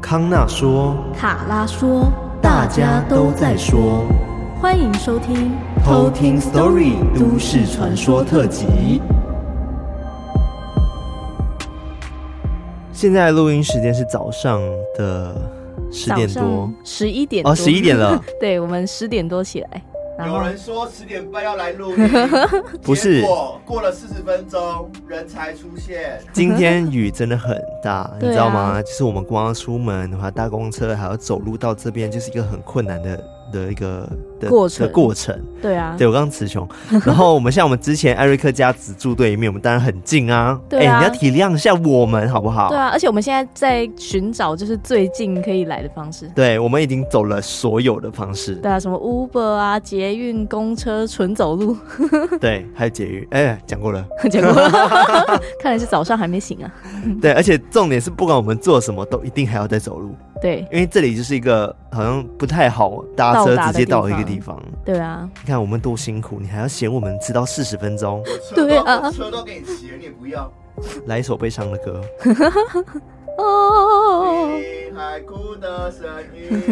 康纳说，卡拉说，大家都在说，欢迎收听偷听 Story 都市传说特辑。现在录音时间是早上的十点多，十一点哦，十一点了。对，我们十点多起来。有人说十点半要来录音，不是，过了四十分钟人才出现。今天雨真的很大，你知道吗？就是我们光要出门的话，搭公车还要走路到这边，就是一个很困难的。的一个的过程，过程，对啊，对我刚刚词穷，然后我们像我们之前艾瑞克家只住对面，我们当然很近啊，对啊，欸、你要体谅一下我们好不好？对啊，而且我们现在在寻找就是最近可以来的方式，对，我们已经走了所有的方式，对啊，什么 Uber 啊、捷运、公车、纯走路，对，还有捷运，哎、欸，讲过了，讲过了，看来是早上还没醒啊，对，而且重点是不管我们做什么，都一定还要再走路。对，因为这里就是一个好像不太好搭车直接到一个地方。对啊，你看我们多辛苦，你还要嫌我们迟到四十分钟。对啊，车都给你骑了，你也不要。来一首悲伤的歌。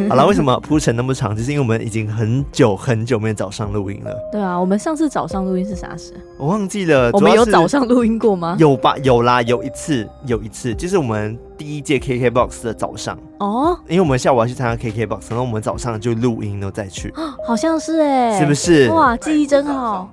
好了，为什么铺陈那么长？就是因为我们已经很久很久没有早上录音了。对啊，我们上次早上录音是啥时？我忘记了。我们有早上录音过吗？有吧，有啦，有一次，有一次，就是我们第一届 KKBOX 的早上。哦。因为我们下午要去参加 KKBOX，然后我们早上就录音，然后再去。好像是哎、欸。是不是？哇，记忆真好。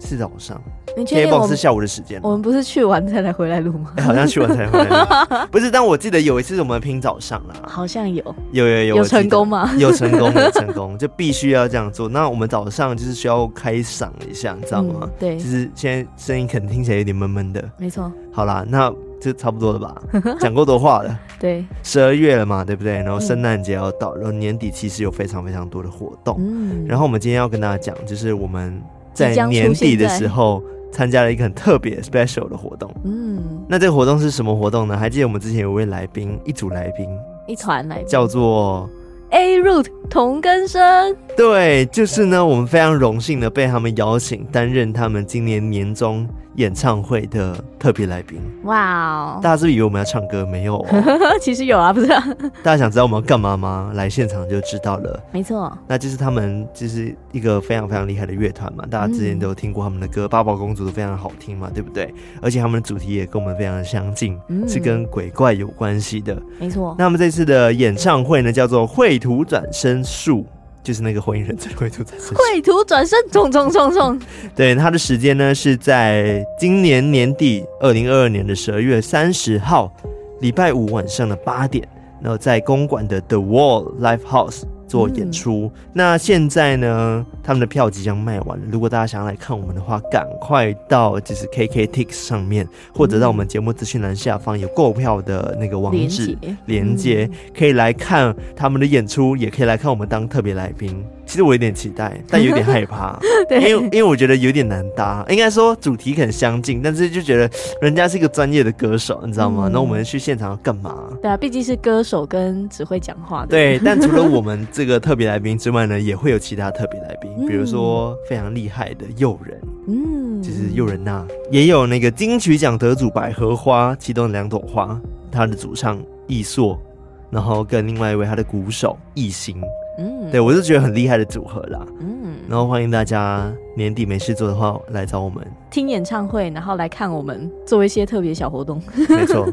是早上。你确定我们是下午的时间？我们不是去完才来回来录吗？欸？好像去完才回来录。不是，但我记得有一次我们拼早上啦，好像有，有有有，有成功吗？有成功，有成功，就必须要这样做。那我们早上就是需要开嗓一下，你知道吗？嗯、对，就是现在声音可能听起来有点闷闷的。没错。好啦，那就差不多了吧？讲过多话了。对，十二月了嘛，对不对？然后圣诞节要到，然后年底其实有非常非常多的活动。嗯。然后我们今天要跟大家讲，就是我们在年底的时候。参加了一个很特别 special 的活动，嗯，那这个活动是什么活动呢？还记得我们之前有位来宾，一组来宾，一团来宾，叫做 A Root 同根生，对，就是呢，我们非常荣幸的被他们邀请担任他们今年年终演唱会的特别来宾，哇哦！大家是不是以为我们要唱歌？没有哦，其实有啊，不是啊？大家想知道我们要干嘛吗？来现场就知道了。没错，那就是他们就是一个非常非常厉害的乐团嘛，大家之前都有听过他们的歌，《八宝公主》都非常好听嘛，对不对？而且他们的主题也跟我们非常的相近，嗯，是跟鬼怪有关系的。没错。那我们这次的演唱会呢，叫做《绘图转生术》。就是那个火影忍者绘图转身，绘图转身，冲冲冲冲！对，他的时间呢是在今年年底，二零二二年的十二月三十号，礼拜五晚上的八点，然后在公馆的 The Wall Live House。做演出，嗯，那现在呢，他们的票即将卖完了。如果大家想要来看我们的话，赶快到就是 KKTix 上面，或者到我们节目资讯栏下方有购票的那个网址连接，可以来看他们的演出，也可以来看我们当特别来宾。其实我有点期待，但有点害怕，对因为因为我觉得有点难搭。应该说主题很相近，但是就觉得人家是一个专业的歌手，你知道吗？那、嗯、我们去现场要干嘛？对啊，毕竟是歌手跟只会讲话的。对，但 除了我们这个特别来宾之外呢，也会有其他特别来宾，比如说非常厉害的诱人，嗯，就是诱人呐，也有那个金曲奖得主百合花，其中两朵花，他的主唱易硕，然后跟另外一位他的鼓手易兴。嗯，对，我就觉得很厉害的组合啦。嗯，然后欢迎大家年底没事做的话来找我们听演唱会，然后来看我们做一些特别小活动。没错，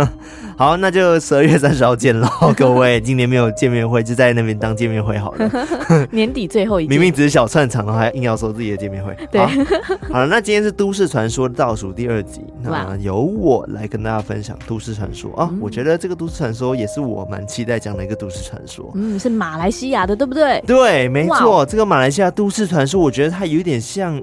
好，那就十二月三十号见喽，各位。今年没有见面会，就在那边当见面会好了。年底最后一，明明只是小串场，然后还硬要说自己的见面会。对，好了，那今天是都市传说倒数第二集，那由我来跟大家分享都市传说啊。我觉得这个都市传说也是我蛮期待讲的一个都市传说。嗯，是马来西亚。的对不对？对，没错。这个马来西亚都市传说，我觉得它有点像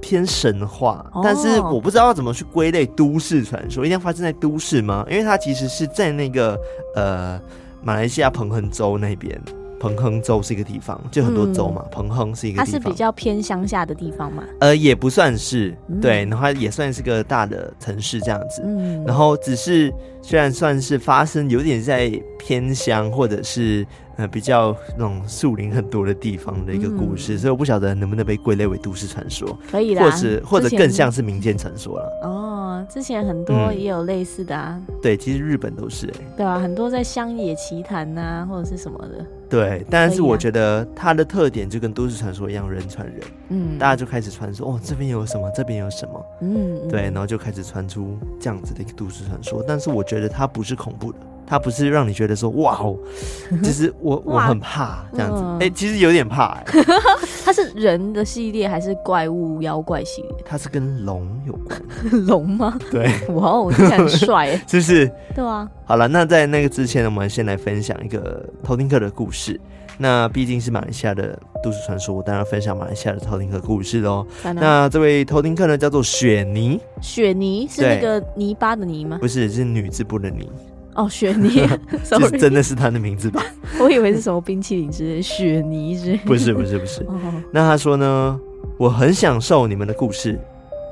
偏神话，oh. 但是我不知道要怎么去归类都市传说。一定要发生在都市吗？因为它其实是在那个呃马来西亚彭亨州那边。彭亨州是一个地方，就很多州嘛。嗯、彭亨是一个地方，它是比较偏乡下的地方嘛？呃，也不算是，嗯、对，然后也算是个大的城市这样子。嗯，然后只是虽然算是发生有点在偏乡或者是呃比较那种树林很多的地方的一个故事，嗯、所以我不晓得能不能被归类为都市传说，可以的，或者或者更像是民间传说了。哦，啊，之前很多也有类似的啊。嗯、对，其实日本都是哎、欸。对啊，很多在乡野奇谈呐，或者是什么的。对，但是我觉得它的特点就跟都市传说一样，人传人。嗯。大家就开始传说，哦，这边有什么，这边有什么。嗯。对，然后就开始传出这样子的一个都市传说，但是我觉得它不是恐怖的。它不是让你觉得说哇哦，其实我我很怕这样子，哎、其实有点怕、欸。它是人的系列还是怪物妖怪系列？它是跟龙有关。龙吗？对，哇哦，听起来很帅哎，是不是？对啊。好了，那在那个之前呢，我们先来分享一个偷听客的故事。那毕竟是马来西亚的都市传说，我当然分享马来西亚的偷听客故事喽。那这位偷听客呢，叫做雪泥。雪泥是那个泥巴的泥吗？不是，是女字部的泥。哦，雪泥，就是真的是他的名字吧？我以为是什么冰淇淋之类，雪泥之类。不是，不是，不是。那他说呢，我很享受你们的故事，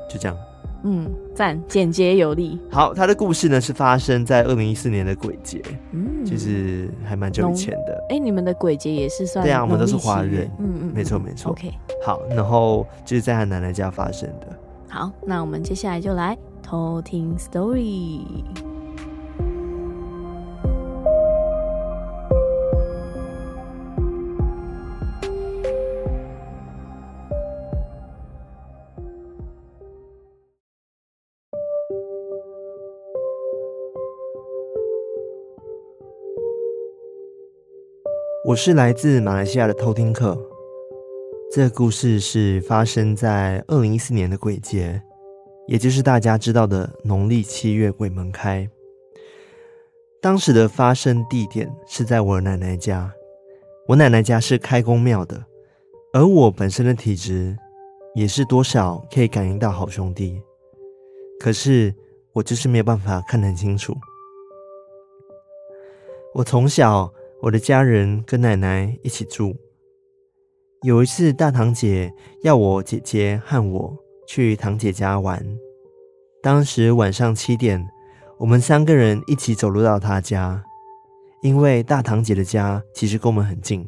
就这样。嗯，赞，简洁有力。好，他的故事呢是发生在二零一四年的鬼节，嗯，其实还蛮久以前的。哎、欸，你们的鬼节也是算？对啊，我们都是华人。嗯嗯，没错没错。OK，好，然后就是在他奶奶家发生的。好，那我们接下来就来偷听 story。我是来自马来西亚的偷听客。这个故事是发生在二零一四年的鬼节，也就是大家知道的农历七月鬼门开。当时的发生地点是在我奶奶家。我奶奶家是开公庙的，而我本身的体质也是多少可以感应到好兄弟，可是我就是没有办法看得很清楚。我从小。我的家人跟奶奶一起住。有一次，大堂姐要我姐姐和我去堂姐家玩。当时晚上七点，我们三个人一起走路到她家。因为大堂姐的家其实跟我们很近，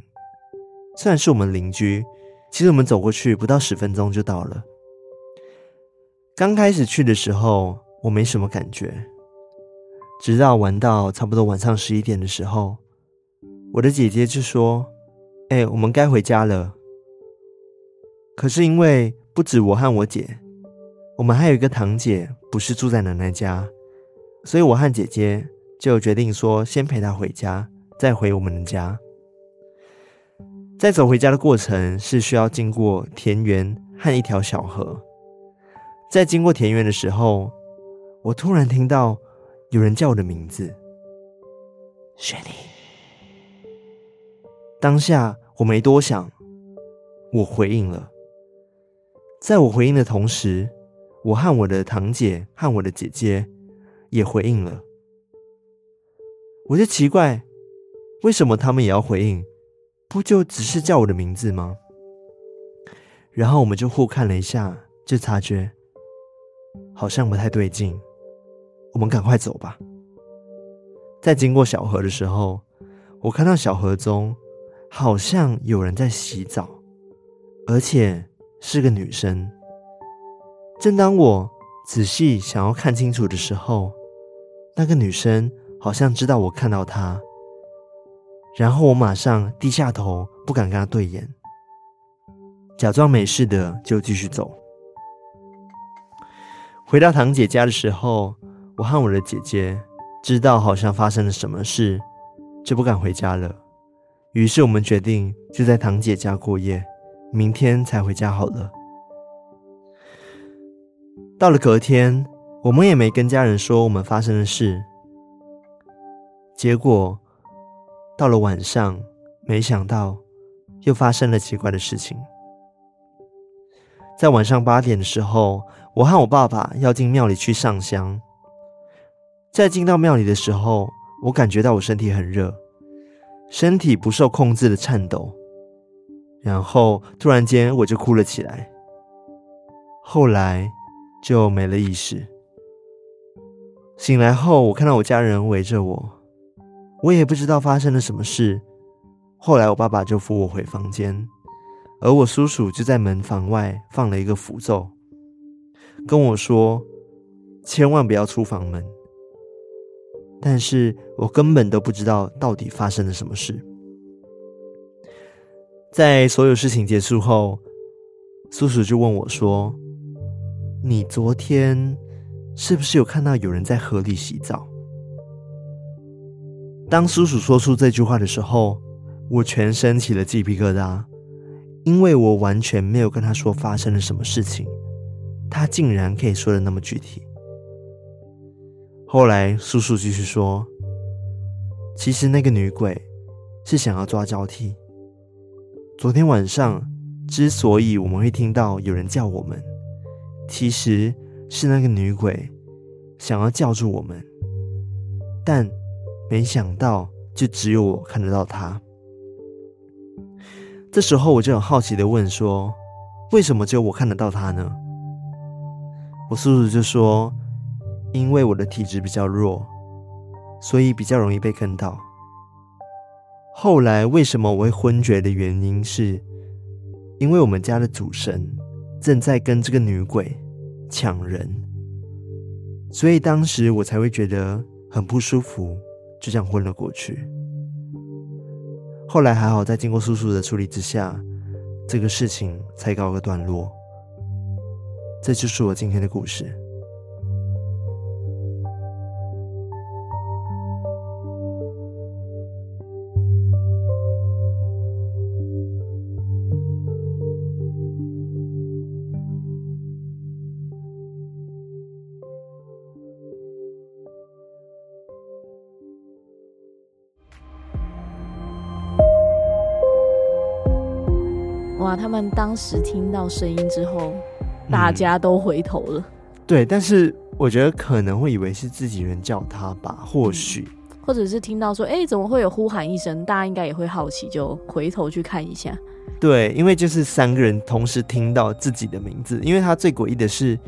虽然是我们邻居，其实我们走过去不到十分钟就到了。刚开始去的时候，我没什么感觉，直到玩到差不多晚上十一点的时候。我的姐姐就说：“哎、我们该回家了。”可是因为不止我和我姐，我们还有一个堂姐，不是住在奶奶家，所以我和姐姐就决定说先陪她回家，再回我们的家。在走回家的过程是需要经过田园和一条小河，在经过田园的时候，我突然听到有人叫我的名字，雪莉。当下我没多想，我回应了。在我回应的同时，我和我的堂姐和我的姐姐也回应了。我就奇怪，为什么他们也要回应？不就只是叫我的名字吗？然后我们就互看了一下，就察觉好像不太对劲。我们赶快走吧。在经过小河的时候，我看到小河中。好像有人在洗澡，而且是个女生。正当我仔细想要看清楚的时候，那个女生好像知道我看到她，然后我马上低下头，不敢跟她对眼，假装没事的就继续走。回到堂姐家的时候，我和我的姐姐知道好像发生了什么事，就不敢回家了。于是我们决定就在堂姐家过夜，明天才回家好了。到了隔天，我们也没跟家人说我们发生的事。结果到了晚上，没想到又发生了奇怪的事情。在晚上八点的时候，我和我爸爸要进庙里去上香。在进到庙里的时候，我感觉到我身体很热。身体不受控制的颤抖，然后突然间我就哭了起来，后来就没了意识。醒来后，我看到我家人围着我，我也不知道发生了什么事。后来我爸爸就扶我回房间，而我叔叔就在门房外放了一个符咒，跟我说：“千万不要出房门。但是我根本都不知道到底发生了什么事。在所有事情结束后，叔叔就问我说：“你昨天是不是有看到有人在河里洗澡？”当叔叔说出这句话的时候，我全身起了鸡皮疙瘩，因为我完全没有跟他说发生了什么事情，他竟然可以说的那么具体。后来叔叔继续说：“其实那个女鬼是想要抓交替。昨天晚上之所以我们会听到有人叫我们，其实是那个女鬼想要叫住我们，但没想到就只有我看得到她。这时候我就很好奇的问说：为什么只有我看得到她呢？我叔叔就说。”因为我的体质比较弱，所以比较容易被坑到。后来为什么我会昏厥的原因是，因为我们家的主神正在跟这个女鬼抢人，所以当时我才会觉得很不舒服，就这样昏了过去。后来还好，在经过叔叔的处理之下，这个事情才告个段落。这就是我今天的故事。哇！他们当时听到声音之后，大家都回头了。嗯、对，但是我觉得可能会以为是自己人叫他吧，或许、嗯，或者是听到说，哎、欸，怎么会有呼喊一声？大家应该也会好奇，就回头去看一下。对，因为就是三个人同时听到自己的名字，因为他最诡异的是，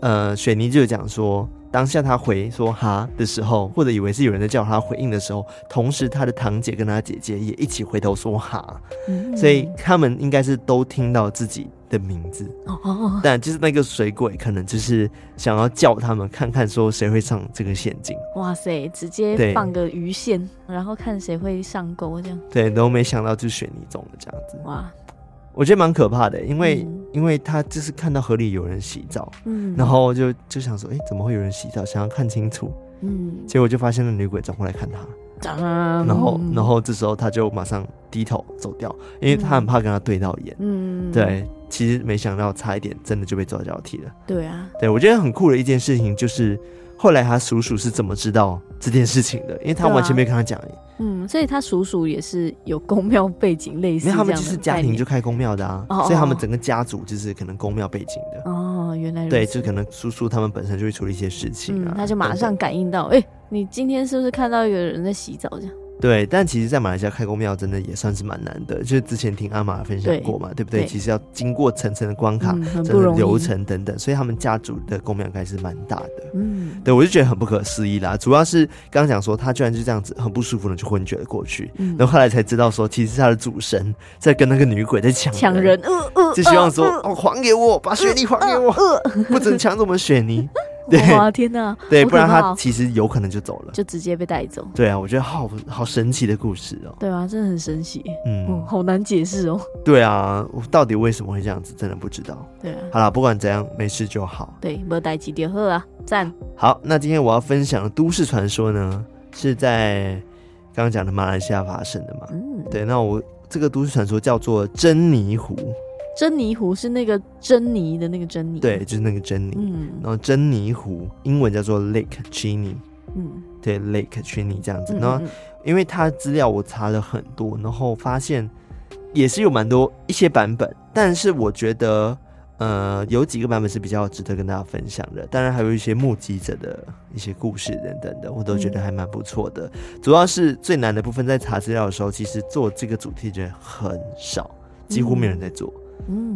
呃，雪妮就讲说。当下他回说“哈”的时候，或者以为是有人在叫他回应的时候，同时他的堂姐跟他姐姐也一起回头说“哈”，嗯，所以他们应该是都听到自己的名字。哦，但就是那个水鬼可能就是想要叫他们看看，说谁会上这个陷阱。哇塞，直接放个鱼线，然后看谁会上钩这样。对，都没想到就选你中了这样子。哇。我觉得蛮可怕的，因为、嗯、因为他就是看到河里有人洗澡，嗯，然后就就想说，哎、欸，怎么会有人洗澡？想要看清楚，嗯，结果就发现那女鬼转过来看他，然后然后这时候他就马上低头走掉，因为他很怕跟他对到眼，嗯，对，其实没想到差一点真的就被抓交替了，对啊，对我觉得很酷的一件事情就是。后来他叔叔是怎么知道这件事情的？因为他完全没跟他讲。嗯，所以他叔叔也是有宫庙背景，类似。因为他们就是家庭就开宫庙的啊，所以他们整个家族就是可能宫庙背景的。哦，原来对，就可能叔叔他们本身就会处理一些事情啊，他就马上感应到，哎，你今天是不是看到有人在洗澡这样？对，但其实，在马来西亚开公庙真的也算是蛮难的，就是之前听阿玛分享过嘛，对，对不对，对？其实要经过层层的关卡，整个流程等等，所以他们家族的公庙应该是蛮大的。嗯，对，我就觉得很不可思议啦。主要是刚刚讲说，他居然就这样子很不舒服的就昏厥了过去，嗯，然后后来才知道说，其实是他的主神在跟那个女鬼在抢抢人，呃呃，就希望说，哦，还给我，把雪妮还给我，不准抢走我们雪妮。对哇天哪！对，不然他其实有可能就走了，就直接被带走。对啊，我觉得好好神奇的故事哦。对啊，真的很神奇。嗯，哦、好难解释哦。对啊，我到底为什么会这样子，真的不知道。对啊。好了，不管怎样，没事就好。对，没带几点喝啊，赞。好，那今天我要分享的都市传说呢，是在刚刚讲的马来西亚发生的嘛？嗯，对。那我这个都市传说叫做珍妮湖。珍妮湖是那个珍妮的那个珍妮，对，就是那个珍妮。嗯，然后珍妮湖英文叫做 Lake Cheney，嗯，对，Lake Cheney 这样子。然后，因为它资料我查了很多，然后发现也是有蛮多一些版本，但是我觉得，呃，有几个版本是比较值得跟大家分享的。当然，还有一些目击者的一些故事等等的，我都觉得还蛮不错的。主要是最难的部分，在查资料的时候，其实做这个主题的人很少，几乎没有人在做。嗯，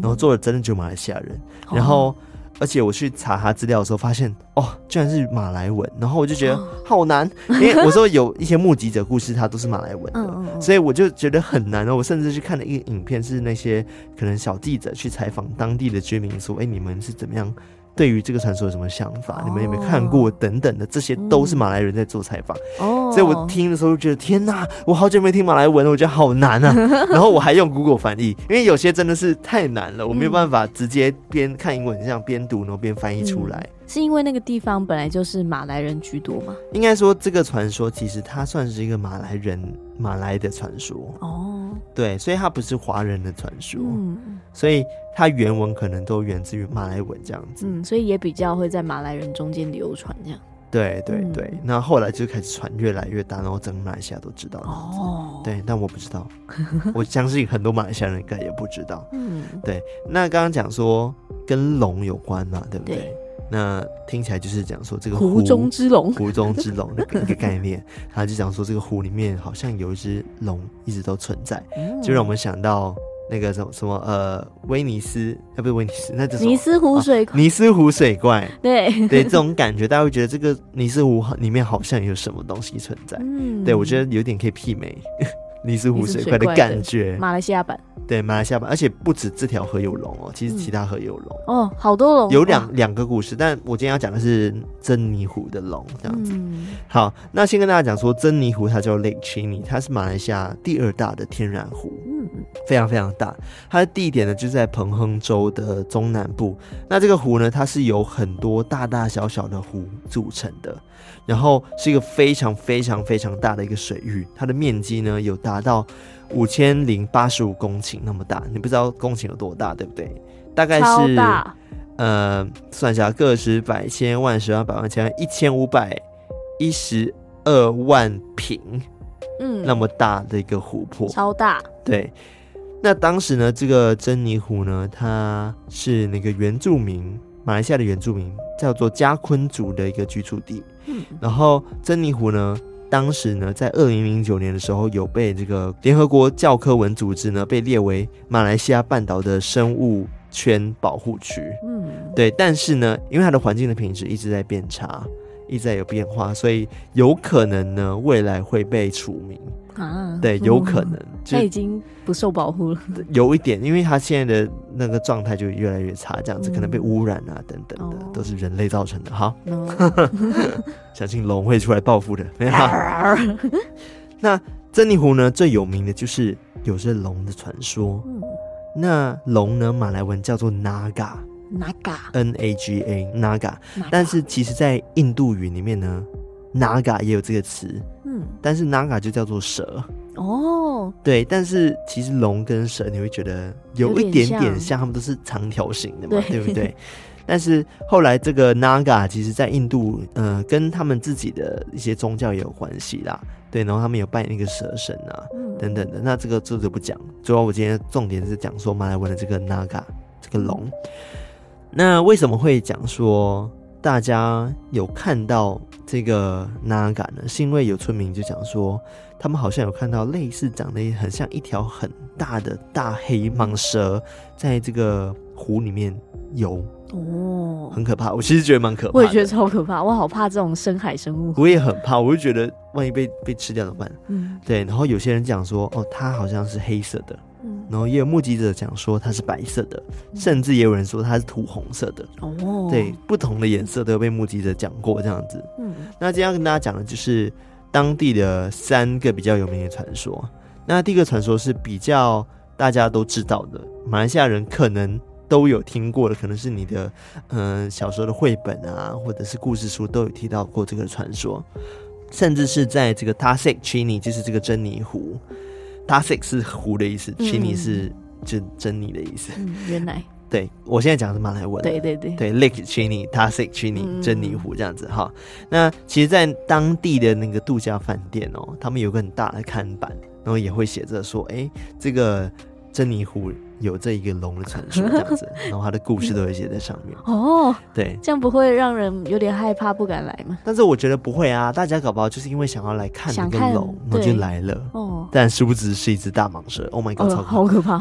然后做的真的就马来西亚人，然后而且我去查他资料的时候发现，哦，居然是马来文，然后我就觉得好难，因为我说有一些目击者故事，他都是马来文的，所以我就觉得很难。我甚至去看了一个影片，是那些可能小记者去采访当地的居民，说，哎，你们是怎么样对于这个传说有什么想法？哦、你们有没有看过？等等的，这些都是马来人在做采访。哦，所以我听的时候就觉得天哪，我好久没听马来文了，我觉得好难啊。然后我还用 Google 翻译，因为有些真的是太难了，我没有办法直接边看英文这样边读，然后边翻译出来。嗯是因为那个地方本来就是马来人居多吗？应该说，这个传说其实它算是一个马来人马来的传说哦。对，所以它不是华人的传说。嗯，所以它原文可能都源自于马来文这样子。嗯，所以也比较会在马来人中间流传这样。对对对，那、嗯、后，后来就开始传越来越大，然后整个马来西亚都知道哦。对，但我不知道，我相信很多马来西亚人应该也不知道。嗯，对。那刚刚讲说跟龙有关嘛，对不对？对那听起来就是讲说这个湖，湖中之龙，湖中之龙的一个概念，他就讲说这个湖里面好像有一只龙一直都存在，嗯、就让我们想到那个什么什么呃威尼斯，啊不是威尼斯，那就是？尼斯湖水怪，啊、尼斯湖水怪，对。对，这种感觉大家会觉得这个尼斯湖里面好像有什么东西存在，嗯，对我觉得有点可以媲美。尼斯湖水怪的感觉，马来西亚版，对马来西亚版，而且不止这条河有龙哦，其实其他河也有龙、嗯、哦，好多龙，有两两个故事，但我今天要讲的是珍妮湖的龙这样子。嗯、好，那先跟大家讲说，珍妮湖它叫 Lake Chini，它是马来西亚第二大的天然湖，嗯，非常非常大。它的地点呢就在彭亨州的中南部。那这个湖呢，它是由很多大大小小的湖组成的。然后是一个非常非常非常大的一个水域，它的面积呢有达到五千零八十五公顷那么大，你不知道公顷有多大，对不对？大概是呃，算一下，个十百千万十万百万千万一千五百一十二万平，嗯，那么大的一个湖泊，超大。对，那当时呢，这个珍妮湖呢，它是那个原住民。马来西亚的原住民叫做加昆族的一个居住地，嗯，然后珍妮湖呢，当时呢，在二零零九年的时候，有被这个联合国教科文组织呢，被列为马来西亚半岛的生物圈保护区，嗯，对，但是呢，因为它的环境的品质一直在变差，一直在有变化，所以有可能呢，未来会被除名。啊，对，有可能，他已经不受保护了。有一点，因为他现在的那个状态就越来越差，这样子可能被污染啊，等等的，都是人类造成的。好，相信龙会出来报复的。没有。那珍妮湖呢，最有名的就是有着龙的传说。那龙呢，马来文叫做 Naga，Naga，N A G A，Naga。但是其实在印度语里面呢，Naga 也有这个词。嗯但是 Naga 就叫做蛇哦，对，但是其实龙跟蛇你会觉得有一点点像，他们都是长条形的嘛，对，对不对？但是后来这个 Naga 其实在印度，呃，跟他们自己的一些宗教也有关系啦，对，然后他们有拜那个蛇神啊，嗯、等等的。那这个这就不讲，主要我今天重点是讲说马来文的这个 Naga 这个龙。那为什么会讲说大家有看到？这个 Naga 呢，是因为有村民就讲说，他们好像有看到类似长得很像一条很大的大黑蟒蛇，在这个湖里面游哦，很可怕。我其实觉得蛮可怕，我也觉得超可怕，我好怕这种深海生物。我也很怕，我就觉得万一被被吃掉怎么办？嗯，对。然后有些人讲说，哦，它好像是黑色的。然后也有目击者讲说它是白色的，甚至也有人说它是土红色的。哦，对，不同的颜色都有被目击者讲过这样子。嗯，那今天要跟大家讲的就是当地的三个比较有名的传说。那第一个传说是比较大家都知道的，马来西亚人可能都有听过的，可能是你的嗯、呃、小时候的绘本啊，或者是故事书都有提到过这个传说，甚至是在这个 Tasik Chini，就是这个珍妮湖。Tasik 是湖的意思，Chini 是珍珍妮的意思。嗯，原来 对我现在讲的是马来文。对对对，对 Lake Chini，Tasik Chini，珍妮湖这样子哈。那其实，在当地的那个度假饭店哦，他们有个很大的看板，然后也会写着说，哎，这个珍妮湖。有这一个龙的传说 这样子，然后他的故事都会写在上面。哦，对，这样不会让人有点害怕，不敢来吗？但是我觉得不会啊，大家搞不好就是因为想要来看那个龙，然后就来了。哦，但殊不知是一只大蟒蛇。Oh my god，好可怕。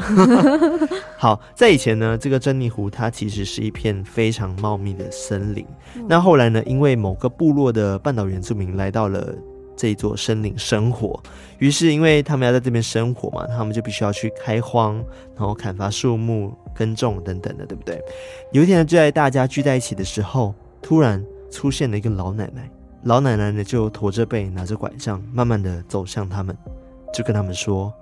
好，在以前呢，这个珍妮湖它其实是一片非常茂密的森林。那后来呢，因为某个部落的半岛原住民来到了这一座森林生活。于是，因为他们要在这边生活嘛，他们就必须要去开荒，然后砍伐树木、耕种等等的，对不对？有一天呢，就在大家聚在一起的时候，突然出现了一个老奶奶。老奶奶呢，就驼着背，拿着拐杖，慢慢的走向他们，就跟他们说：“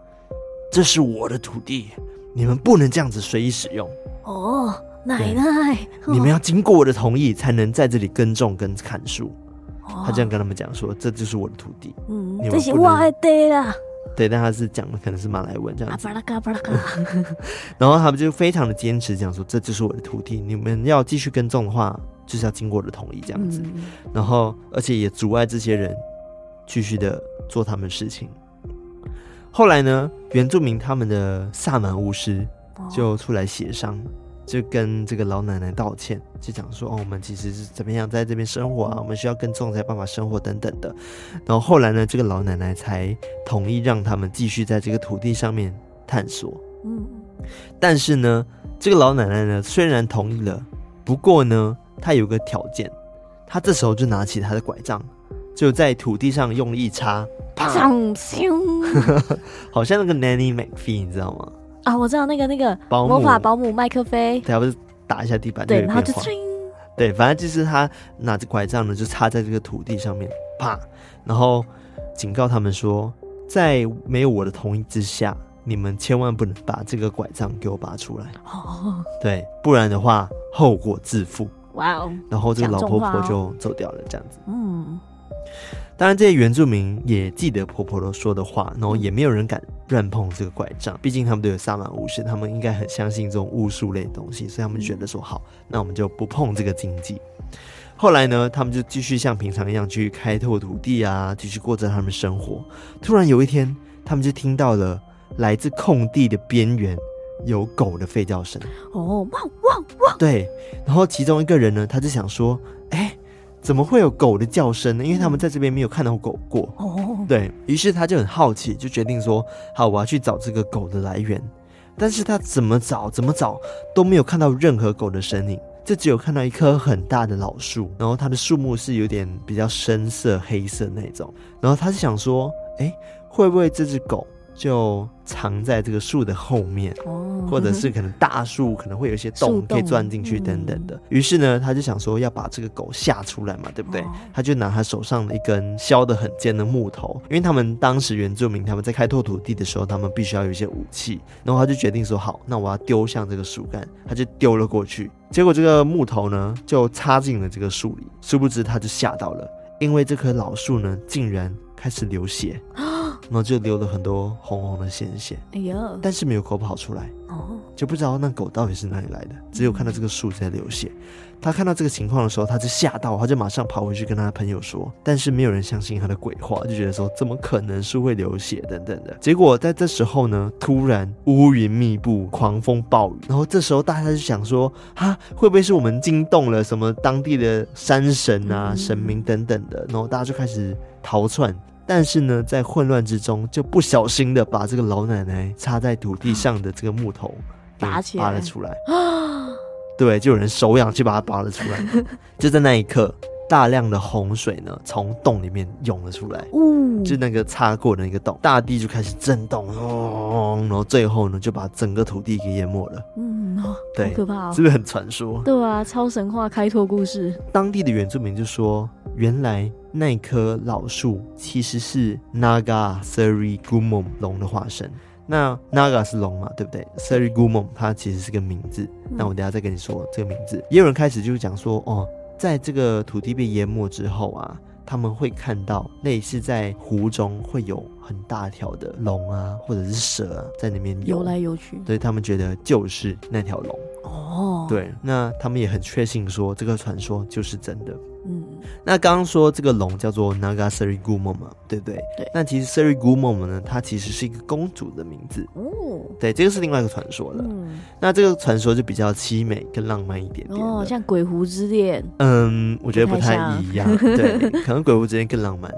这是我的土地，你们不能这样子随意使用。”哦，奶奶，你们要经过我的同意，才能在这里耕种跟砍树。哦、他这样跟他们讲说：“这就是我的徒弟，嗯，这是我的地啦。”对，但他是讲的可能是马来文这样子。巴拉嘎巴拉嘎。然后他们就非常的坚持，讲说：“这就是我的徒弟，你们要继续耕种的话，就是要经过我的同意这样子。嗯”然后，而且也阻碍这些人继续的做他们的事情。后来呢，原住民他们的萨满巫师就出来协商。哦就跟这个老奶奶道歉，就讲说哦，我们其实是怎么样在这边生活啊，我们需要跟种才有办法生活等等的。然后后来呢，这个老奶奶才同意让他们继续在这个土地上面探索。嗯，但是呢，这个老奶奶呢虽然同意了，不过呢，她有个条件，她这时候就拿起她的拐杖，就在土地上用力一插，啪，好像那个 Nanny McPhee，你知道吗？啊，我知道那个那个魔法保姆麦克菲，他不是打一下地板，对，然后就对，反正就是他拿着拐杖呢，就插在这个土地上面，啪，然后警告他们说，在没有我的同意之下，你们千万不能把这个拐杖给我拔出来，哦，对，不然的话后果自负。哇哦，然后这个老婆婆就走掉了，这样子，嗯。当然，这些原住民也记得婆婆说的话，然后也没有人敢乱碰这个拐杖。毕竟他们都有萨满巫师，他们应该很相信这种巫术类的东西，所以他们觉得说好，那我们就不碰这个禁忌。后来呢，他们就继续像平常一样去开拓土地啊，继续过着他们生活。突然有一天，他们就听到了来自空地的边缘有狗的吠叫声。哦，汪汪汪！对，然后其中一个人呢，他就想说，哎。怎么会有狗的叫声呢？因为他们在这边没有看到狗过。哦，对，于是他就很好奇，就决定说：“好，我要去找这个狗的来源。”但是他怎么找怎么找都没有看到任何狗的身影，就只有看到一棵很大的老树，然后它的树木是有点比较深色黑色那种。然后他就想说：“哎，会不会这只狗？”就藏在这个树的后面，哦，或者是可能大树可能会有一些洞可以钻进去等等的。于是呢，他就想说要把这个狗吓出来嘛，对不对？他就拿他手上的一根削得很尖的木头，因为他们当时原住民他们在开拓土地的时候，他们必须要有一些武器。然后他就决定说好，那我要丢向这个树干，他就丢了过去。结果这个木头呢就插进了这个树里，殊不知他就吓到了，因为这棵老树呢竟然开始流血。然后就流了很多红红的鲜血，哎呦！但是没有狗跑出来，哦，就不知道那狗到底是哪里来的。只有看到这个树在流血，他看到这个情况的时候，他就吓到，他就马上跑回去跟他的朋友说。但是没有人相信他的鬼话，就觉得说怎么可能是会流血等等的。结果在这时候呢，突然乌云密布，狂风暴雨。然后这时候大家就想说，哈，会不会是我们惊动了什么当地的山神啊、神明等等的？然后大家就开始逃窜。但是呢，在混乱之中，就不小心的把这个老奶奶插在土地上的这个木头拔起来，拔了出来。对，就有人手痒去把它拔了出来。就在那一刻，大量的洪水呢，从洞里面涌了出来。就那个擦过的那个洞，大地就开始震动，然后最后呢，就把整个土地给淹没了。嗯，对，好可怕哦，是不是很传说？对啊，超神话开拓故事。当地的原住民就说，原来。那棵老树其实是 Naga Seri Gumom 龙的化身。那 Naga 是龙嘛，对不对？Seri Gumom 它其实是个名字。那我等下再跟你说这个名字。也有人开始就讲说，哦，在这个土地被淹没之后啊，他们会看到类似在湖中会有很大条的龙啊，或者是蛇啊，在那边游，游来游去。所以他们觉得就是那条龙。哦，对，那他们也很确信说这个传说就是真的。嗯，那刚刚说这个龙叫做 Naga Seri Gumom 嘛，对不对？对。那其实 Seri Gumom 呢，它其实是一个公主的名字。哦。对，这个是另外一个传说了。嗯。那这个传说就比较凄美更浪漫一点点。哦，像鬼狐之恋。嗯，我觉得不太一样。对，可能鬼狐之恋更浪漫。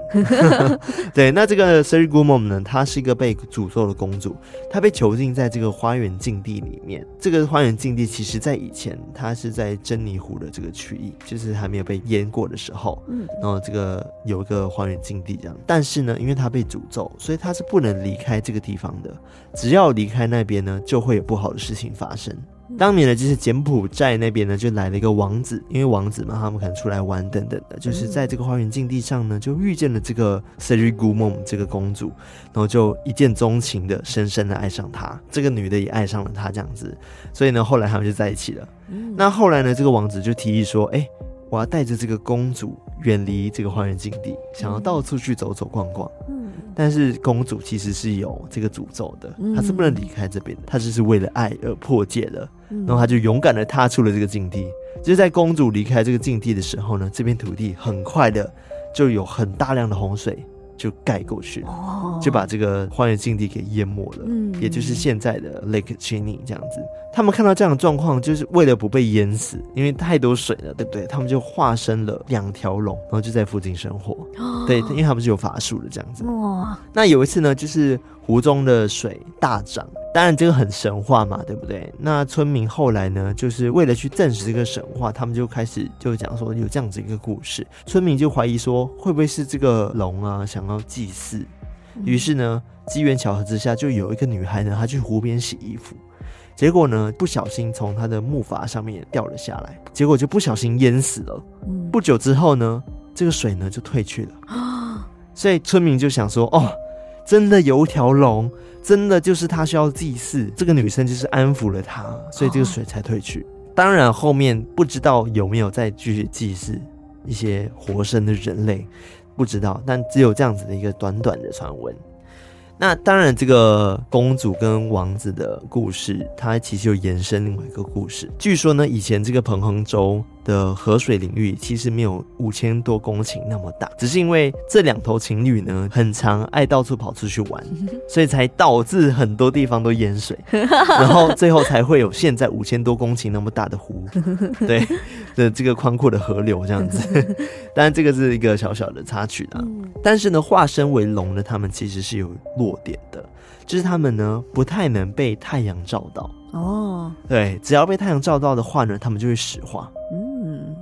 对，那这个 Seri Gumom 呢，她是一个被诅咒的公主，她被囚禁在这个花园禁地里面。这个花园禁地其实在以前，它是在珍妮湖的这个区域，就是还没有被淹过的时候，嗯，然后这个有一个花园禁地这样，但是呢，因为他被诅咒，所以他是不能离开这个地方的。只要离开那边呢，就会有不好的事情发生。当年呢，就是柬埔寨那边呢，就来了一个王子，因为王子嘛，他们可能出来玩等等的，就是在这个花园禁地上呢，就遇见了这个 Seri g u m o m 这个公主，然后就一见钟情的深深的爱上她，这个女的也爱上了他这样子，所以呢，后来他们就在一起了。那后来呢，这个王子就提议说，哎、欸。我要带着这个公主远离这个花园禁地，想要到处去走走逛逛。嗯，但是公主其实是有这个诅咒的，她是不能离开这边的。她就是为了爱而破戒了，然后她就勇敢的踏出了这个禁地。就是在公主离开这个禁地的时候呢，这片土地很快的就有很大量的洪水。就盖过去哦，就把这个荒原禁地给淹没了，嗯，也就是现在的 Lake Chini 这样子。他们看到这样的状况，就是为了不被淹死，因为太多水了，对不对？他们就化身了两条龙，然后就在附近生活。对，因为他们是有法术的这样子。哇，那有一次呢，就是。湖中的水大涨，当然这个很神话嘛，对不对？那村民后来呢，就是为了去证实这个神话，他们就开始就讲说有这样子一个故事。村民就怀疑说，会不会是这个龙啊想要祭祀？于是呢，机缘巧合之下，就有一个女孩呢，她去湖边洗衣服，结果呢，不小心从她的木筏上面掉了下来，结果就不小心淹死了。不久之后呢，这个水呢就退去了，所以村民就想说，哦。真的有一条龙，真的就是他需要祭祀，这个女生就是安抚了他，所以这个水才退去。当然后面不知道有没有再继续祭祀一些活生的人类，不知道，但只有这样子的一个短短的传闻。那当然，这个公主跟王子的故事，它其实有延伸另外一个故事。据说呢，以前这个彭亨州的河水领域其实没有五千多公顷那么大，只是因为这两头情侣呢，很常爱到处跑出去玩，所以才导致很多地方都淹水，然后最后才会有现在五千多公顷那么大的湖，对的这个宽阔的河流这样子。当然，这个是一个小小的插曲啦。但是呢，化身为龙的他们其实是有弱点的，就是他们呢不太能被太阳照到哦。对，只要被太阳照到的话呢，他们就会石化。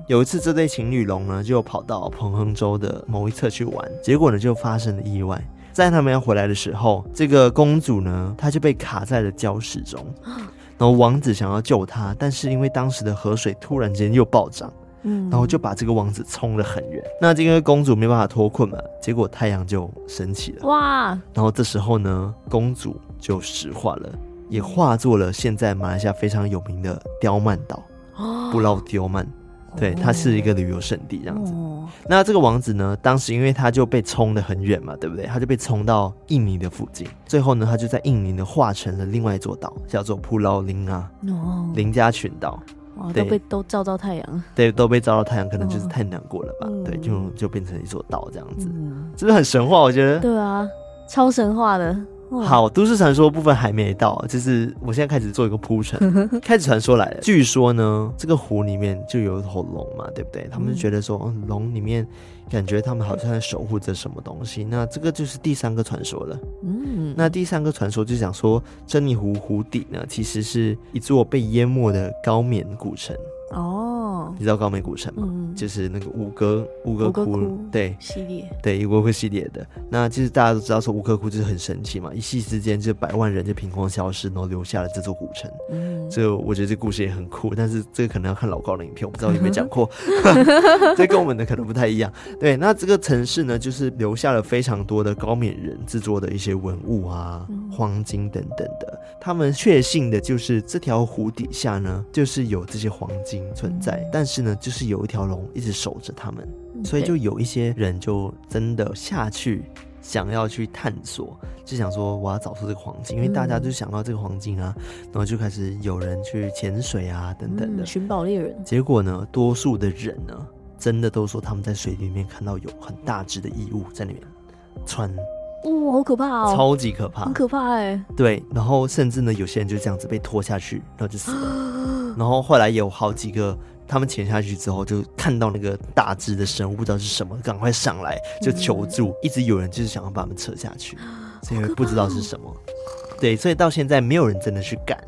嗯，有一次这对情侣龙呢就跑到彭亨州的某一侧去玩，结果呢就发生了意外。在他们要回来的时候，这个公主呢她就被卡在了礁石中，然后王子想要救她，但是因为当时的河水突然间又暴涨。嗯，然后就把这个王子冲了很远。那这个公主没办法脱困嘛，结果太阳就升起了。哇！然后这时候呢，公主就石化了，也化作了现在马来西亚非常有名的刁曼岛。哦，布劳刁曼，对，它是一个旅游胜地这样子。哦。那这个王子呢，当时因为他就被冲得很远嘛，对不对？他就被冲到印尼的附近。最后呢，他就在印尼呢化成了另外一座岛，叫做普劳林啊，哦，林加群岛。哦，都被都照到太阳，对，都被照到太阳，可能就是太难过了吧？哦、对，就就变成一座岛这样子，嗯、是不是很神话？我觉得，对啊，超神话的。好，都市传说部分还没到，就是我现在开始做一个铺陈，开始传说来了。据说呢，这个湖里面就有一头龙嘛，对不对？他们就觉得说，龙里面感觉他们好像在守护着什么东西。那这个就是第三个传说了。嗯，那第三个传说就讲说，珍妮湖湖底呢，其实是一座被淹没的高棉古城。哦，你知道高美古城吗？嗯，就是那个吴哥吴哥窟，对系列，对吴哥窟系列的。那其实大家都知道说吴哥窟就是很神奇嘛，一夕之间就百万人就凭空消失，然后留下了这座古城。嗯，这个我觉得这故事也很酷，但是这个可能要看老高的影片，我不知道有没有讲过，这跟我们的可能不太一样。对，那这个城市呢，就是留下了非常多的高棉人制作的一些文物啊、黄金等等的。他们确信的就是这条湖底下呢，就是有这些黄金。存在，但是呢，就是有一条龙一直守着他们，所以就有一些人就真的下去想要去探索，就想说我要找出这个黄金，因为大家就想到这个黄金啊，然后就开始有人去潜水啊等等的寻宝猎人。结果呢，多数的人呢，真的都说他们在水里面看到有很大只的异物在里面穿，哇，好可怕哦，超级可怕，很可怕哎。对，然后甚至呢，有些人就这样子被拖下去，然后就死了。然后后来也有好几个，他们潜下去之后就看到那个大只的生物，不知道是什么，赶快上来就求助。嗯、一直有人就是想要把他们扯下去，所以不知道是什么。对，所以到现在没有人真的去敢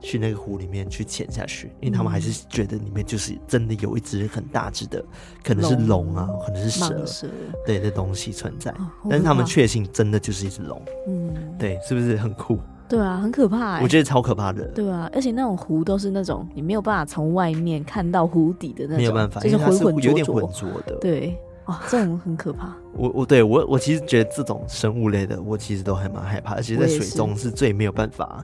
去那个湖里面去潜下去，因为他们还是觉得里面就是真的有一只很大只的，可能是龙啊，可能是蛇，蛇对的东西存在。哦、但是他们确信真的就是一只龙。嗯，对，是不是很酷？对啊，很可怕、欸。我觉得超可怕的。对啊，而且那种湖都是那种你没有办法从外面看到湖底的那种，没有办法，就是浑浑浊浊，有点浑浊的。对，哇，这种很可怕。我我对我我其实觉得这种生物类的，我其实都还蛮害怕，而且在水中是最没有办法，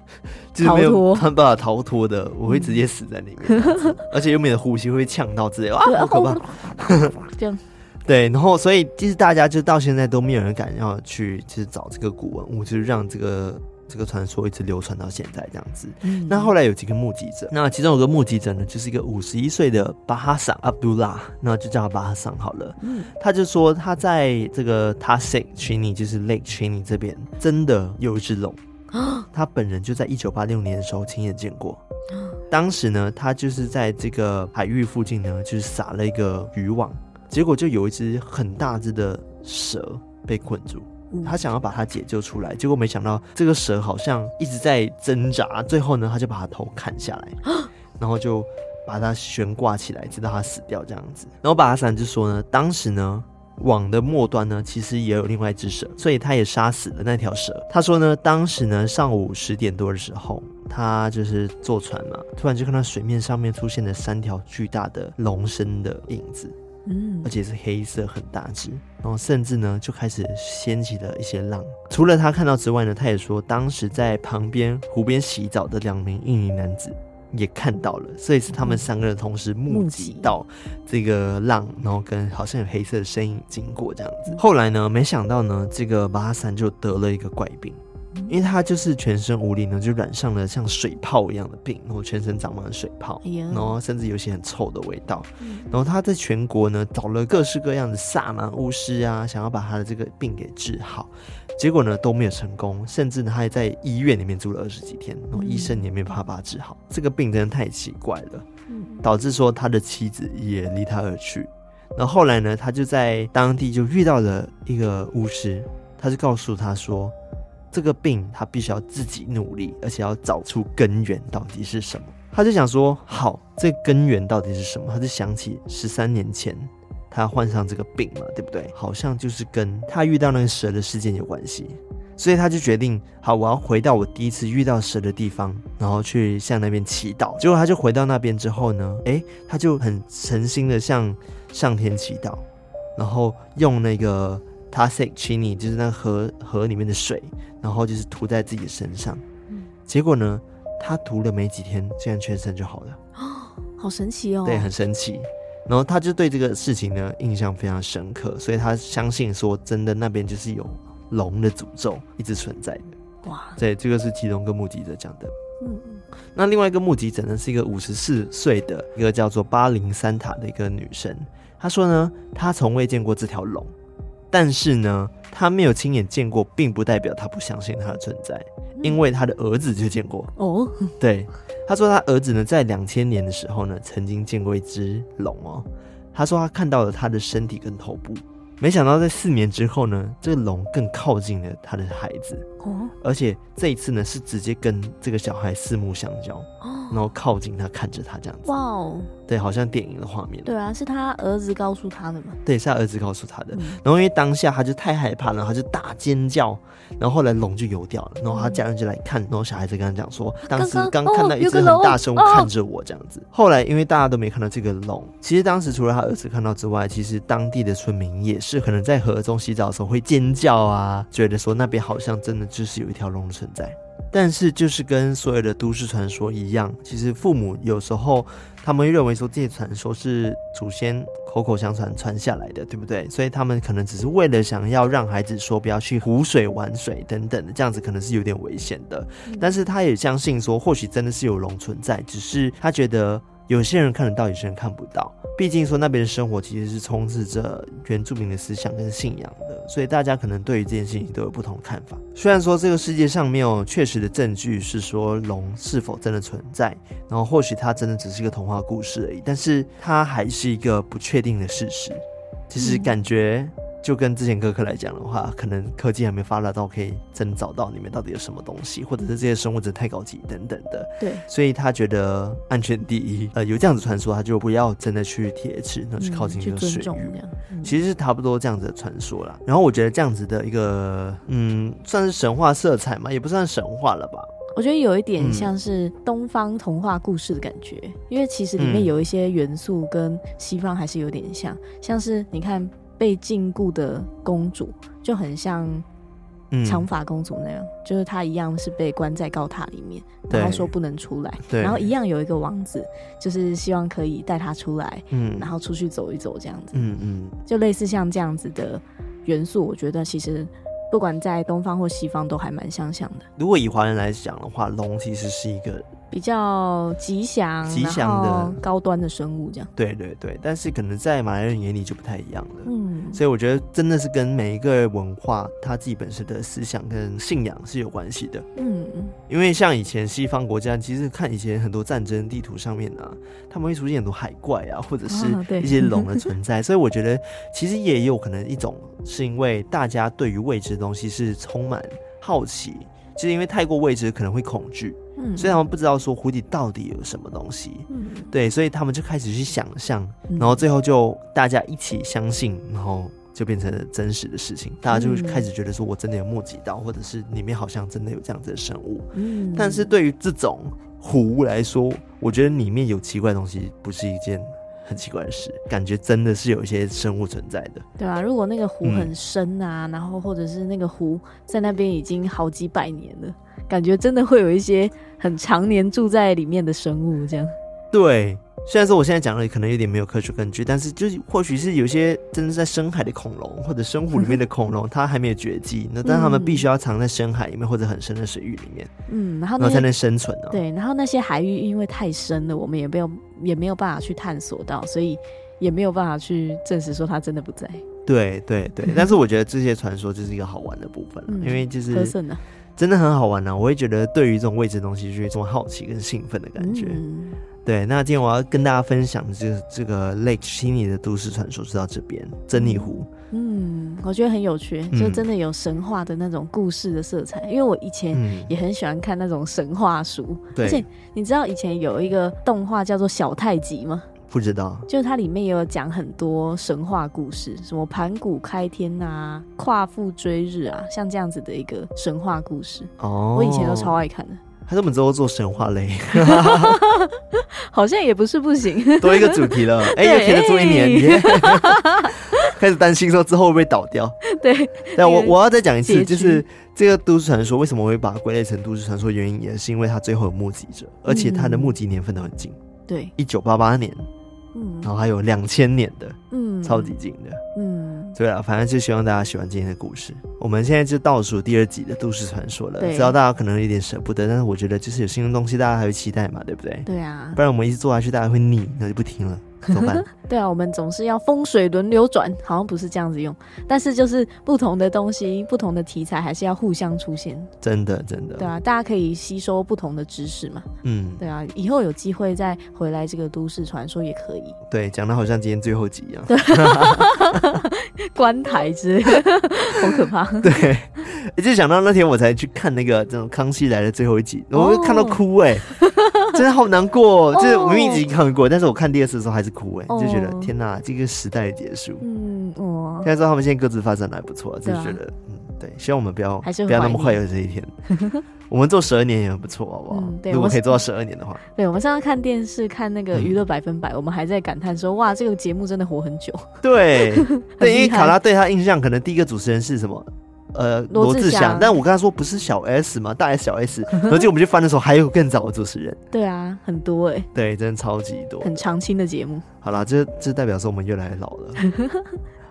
就是没有办法逃脱的，我会直接死在里面，嗯、而且又没有呼吸，会呛到之类的，啊，好可怕。这样。对，然后所以其实大家就到现在都没有人敢要去，就是找这个古文物，就是让这个。这个传说一直流传到现在这样子。嗯，那后来有几个目击者，那其中有个目击者呢，就是一个五十一岁的巴哈桑阿卜杜拉，那就叫他巴哈桑好了。嗯，他就说他在这个 Tasik Chini，就是 Lake Chini 这边，真的有一只龙。他本人就在一九八六年的时候亲眼见过。当时呢，他就是在这个海域附近呢，就是撒了一个渔网，结果就有一只很大只的蛇被困住。他想要把它解救出来，结果没想到这个蛇好像一直在挣扎，最后呢，他就把它头砍下来，然后就把它悬挂起来，直到它死掉这样子。然后巴哈桑就说呢，当时呢，网的末端呢，其实也有另外一只蛇，所以他也杀死了那条蛇。他说呢，当时呢，上午十点多的时候，他就是坐船嘛，突然就看到水面上面出现了三条巨大的龙身的影子。嗯，而且是黑色，很大只，然后甚至呢就开始掀起了一些浪。除了他看到之外呢，他也说当时在旁边湖边洗澡的两名印尼男子也看到了，所以是他们三个人同时目击到这个浪，然后跟好像有黑色的身影经过这样子。后来呢，没想到呢，这个巴哈桑就得了一个怪病。因为他就是全身无力呢，就染上了像水泡一样的病，然后全身长满了水泡，然后甚至有些很臭的味道。然后他在全国呢找了各式各样的萨满巫师啊，想要把他的这个病给治好，结果呢都没有成功，甚至呢他还在医院里面住了二十几天，然后医生也没办法把他治好。这个病真的太奇怪了，导致说他的妻子也离他而去。然后后来呢，他就在当地就遇到了一个巫师，他就告诉他说。这个病他必须要自己努力，而且要找出根源到底是什么。他就想说，好，这根源到底是什么？他就想起十三年前他患上这个病嘛，对不对？好像就是跟他遇到那个蛇的事件有关系，所以他就决定，好，我要回到我第一次遇到蛇的地方，然后去向那边祈祷。结果他就回到那边之后呢，诶，他就很诚心的向上天祈祷，然后用那个。Tasik Chini 就是那河河里面的水，然后就是涂在自己的身上。嗯，结果呢，他涂了没几天，竟然全身就好了。哦，好神奇哦！对，很神奇。然后他就对这个事情呢印象非常深刻，所以他相信说，真的那边就是有龙的诅咒一直存在的。哇！对，这个是其中一个目击者讲的。嗯嗯。那另外一个目击者呢，是一个五十四岁的一个叫做巴林三塔的一个女生。她说呢，她从未见过这条龙。但是呢，他没有亲眼见过，并不代表他不相信他的存在，因为他的儿子就见过。哦，对，他说他儿子呢，在两千年的时候呢，曾经见过一只龙哦。他说他看到了他的身体跟头部。没想到在四年之后呢，这个龙更靠近了他的孩子，哦，而且这一次呢是直接跟这个小孩四目相交，哦，然后靠近他看着他这样子，哇哦，对，好像电影的画面。对啊，是他儿子告诉他的嘛？对，是他儿子告诉他的。嗯，然后因为当下他就太害怕了，他就大尖叫，然后后来龙就游掉了，然后他家人就来看，然后小孩子跟他讲说，当时刚看到一只很大生物看着我这样子。后来因为大家都没看到这个龙，其实当时除了他儿子看到之外，其实当地的村民也。是可能在河中洗澡的时候会尖叫啊，觉得说那边好像真的就是有一条龙的存在。但是就是跟所有的都市传说一样，其实父母有时候他们认为说这些传说是祖先口口相传传下来的，对不对？所以他们可能只是为了想要让孩子说不要去湖水玩水等等的，这样子可能是有点危险的。但是他也相信说，或许真的是有龙存在，只是他觉得。有些人看得到，有些人看不到。毕竟说那边的生活其实是充斥着原住民的思想跟信仰的，所以大家可能对于这件事情都有不同的看法。虽然说这个世界上没有确实的证据是说龙是否真的存在，然后或许它真的只是一个童话故事而已，但是它还是一个不确定的事实。其实感觉就跟之前哥哥来讲的话，可能科技还没发达到可以真找到里面到底有什么东西，或者是这些生物真的太高级等等的。对，所以他觉得安全第一。呃，有这样子传说，他就不要真的去铁齿，那去靠近这个水域。嗯、其实是差不多这样子的传说啦。然后我觉得这样子的一个，嗯，算是神话色彩嘛，也不算神话了吧。我觉得有一点像是东方童话故事的感觉，嗯、因为其实里面有一些元素跟西方还是有点像，像是你看。被禁锢的公主就很像长发公主那样，嗯、就是她一样是被关在高塔里面，然后说不能出来。然后一样有一个王子，就是希望可以带她出来，嗯，然后出去走一走这样子。嗯嗯，就类似像这样子的元素，我觉得其实不管在东方或西方都还蛮相像的。如果以华人来讲的话，龙其实是一个。比较吉祥、吉祥的高端的生物，这样。对对对，但是可能在马来人眼里就不太一样了。嗯，所以我觉得真的是跟每一个文化它自己本身的思想跟信仰是有关系的。嗯嗯，因为像以前西方国家，其实看以前很多战争地图上面啊，他们会出现很多海怪啊，或者是一些龙的存在。所以我觉得其实也有可能一种是因为大家对于未知的东西是充满好奇。其实因为太过未知，可能会恐惧，嗯，所以他们不知道说湖底到底有什么东西，嗯，对，所以他们就开始去想象，然后最后就大家一起相信，然后就变成了真实的事情，大家就开始觉得说我真的有目击到，或者是里面好像真的有这样子的生物，嗯，但是对于这种湖来说，我觉得里面有奇怪的东西不是一件。很奇怪的事，感觉真的是有一些生物存在的，对啊，如果那个湖很深啊，嗯、然后或者是那个湖在那边已经好几百年了，感觉真的会有一些很常年住在里面的生物这样。对。虽然说我现在讲的可能有点没有科学根据，但是就是或许是有些真的在深海的恐龙或者深湖里面的恐龙，它还没有绝迹，那但它们必须要藏在深海里面或者很深的水域里面，嗯，然后然后才能生存呢、喔。对，然后那些海域因为太深了，我们也没有也没有办法去探索到，所以也没有办法去证实说它真的不在。对对对，但是我觉得这些传说就是一个好玩的部分、嗯、因为就是真的很好玩呢、啊。我会觉得对于这种未知的东西，就是一种好奇跟兴奋的感觉。嗯对，那今天我要跟大家分享的这个这个 Lake Cheney 的都市传说就到这边，珍妮湖。嗯，我觉得很有趣，就真的有神话的那种故事的色彩。嗯、因为我以前也很喜欢看那种神话书，嗯。而且你知道以前有一个动画叫做《小太极》吗？不知道。就是它里面也有讲很多神话故事，什么盘古开天啊、夸父追日啊，像这样子的一个神话故事。哦，我以前都超爱看的。他这么之后做神话类，好像也不是不行。多一个主题了，哎、欸，又填了做一年，欸、开始担心说之后会不会倒掉？对，但我我要再讲一次，就是这个都市传说为什么会把它归类成都市传说？原因也是因为它最后有目击者，而且它的目击年份都很近。对，一九八八年。嗯，然后还有两千年的，嗯，超级近的，嗯，对啊，反正就希望大家喜欢今天的故事。我们现在就倒数第二集的都市传说了，知道大家可能有点舍不得，但是我觉得就是有新的东西，大家还会期待嘛，对不对？对啊，不然我们一直做下去，大家会腻，那就不听了。怎么办？对啊，我们总是要风水轮流转，好像不是这样子用，但是就是不同的东西、不同的题材，还是要互相出现。真的，真的。对啊，大家可以吸收不同的知识嘛。嗯，对啊，以后有机会再回来这个都市传说也可以。对，讲的好像今天最后集一样。对，观台之类的，好可怕。对，一直想到那天我才去看那个这种《康熙来了》最后一集，我会看到哭哎、欸，真的好难过。就是我明明已经看过，但是我看第二次的时候还是。哭哎，就觉得天哪，这个时代的结束。嗯，哇！现在知道他们现在各自发展的还不错，就觉得嗯，对，希望我们不要不要那么快有这一天。我们做十二年也很不错，好不好？如果可以做到十二年的话，对。我们上次看电视看那个娱乐百分百，我们还在感叹说哇，这个节目真的活很久。对，对，因为卡拉对他印象可能第一个主持人是什么？呃，罗志祥，但我跟他说不是小 S 吗？大 S 小 S，然后结果我们去翻的时候，还有更早的主持人。对啊，很多哎、欸。对，真的超级多。很常青的节目。好啦，这这代表说我们越来越老了。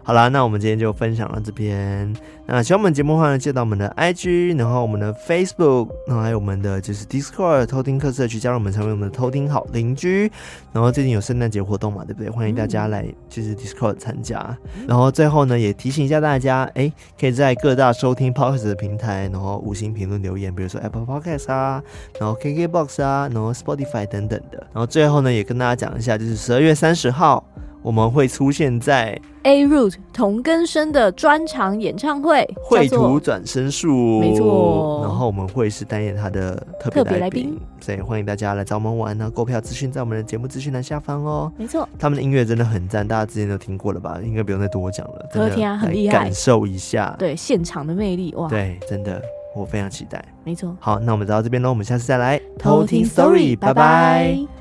好啦，那我们今天就分享到这边。那喜欢我们节目的话呢，记得到我们的 IG，然后我们的 Facebook，然后还有我们的就是 Discord 偷听客社区，加入我们成为我们的偷听好邻居。然后最近有圣诞节活动嘛，对不对？欢迎大家来就是 Discord 参加。然后最后呢，也提醒一下大家，哎，可以在各大收听 Podcast 的平台，然后五星评论留言，比如说 Apple Podcast 啊，然后 KKBox 啊，然后 Spotify 等等的。然后最后呢，也跟大家讲一下，就是十二月三十号。我们会出现在 A Root 同根生的专场演唱会，绘图转身术，没错。然后我们会是担任他的特别来宾，所以欢迎大家来找我们玩呢。购票资讯在我们的节目资讯栏下方哦。没错，他们的音乐真的很赞，大家之前都听过了吧？应该不用再多讲了。真的天啊，很厉害，感受一下，对现场的魅力哇！对，真的，我非常期待。没错，好，那我们走到这边喽，我们下次再来偷听 Story，拜拜。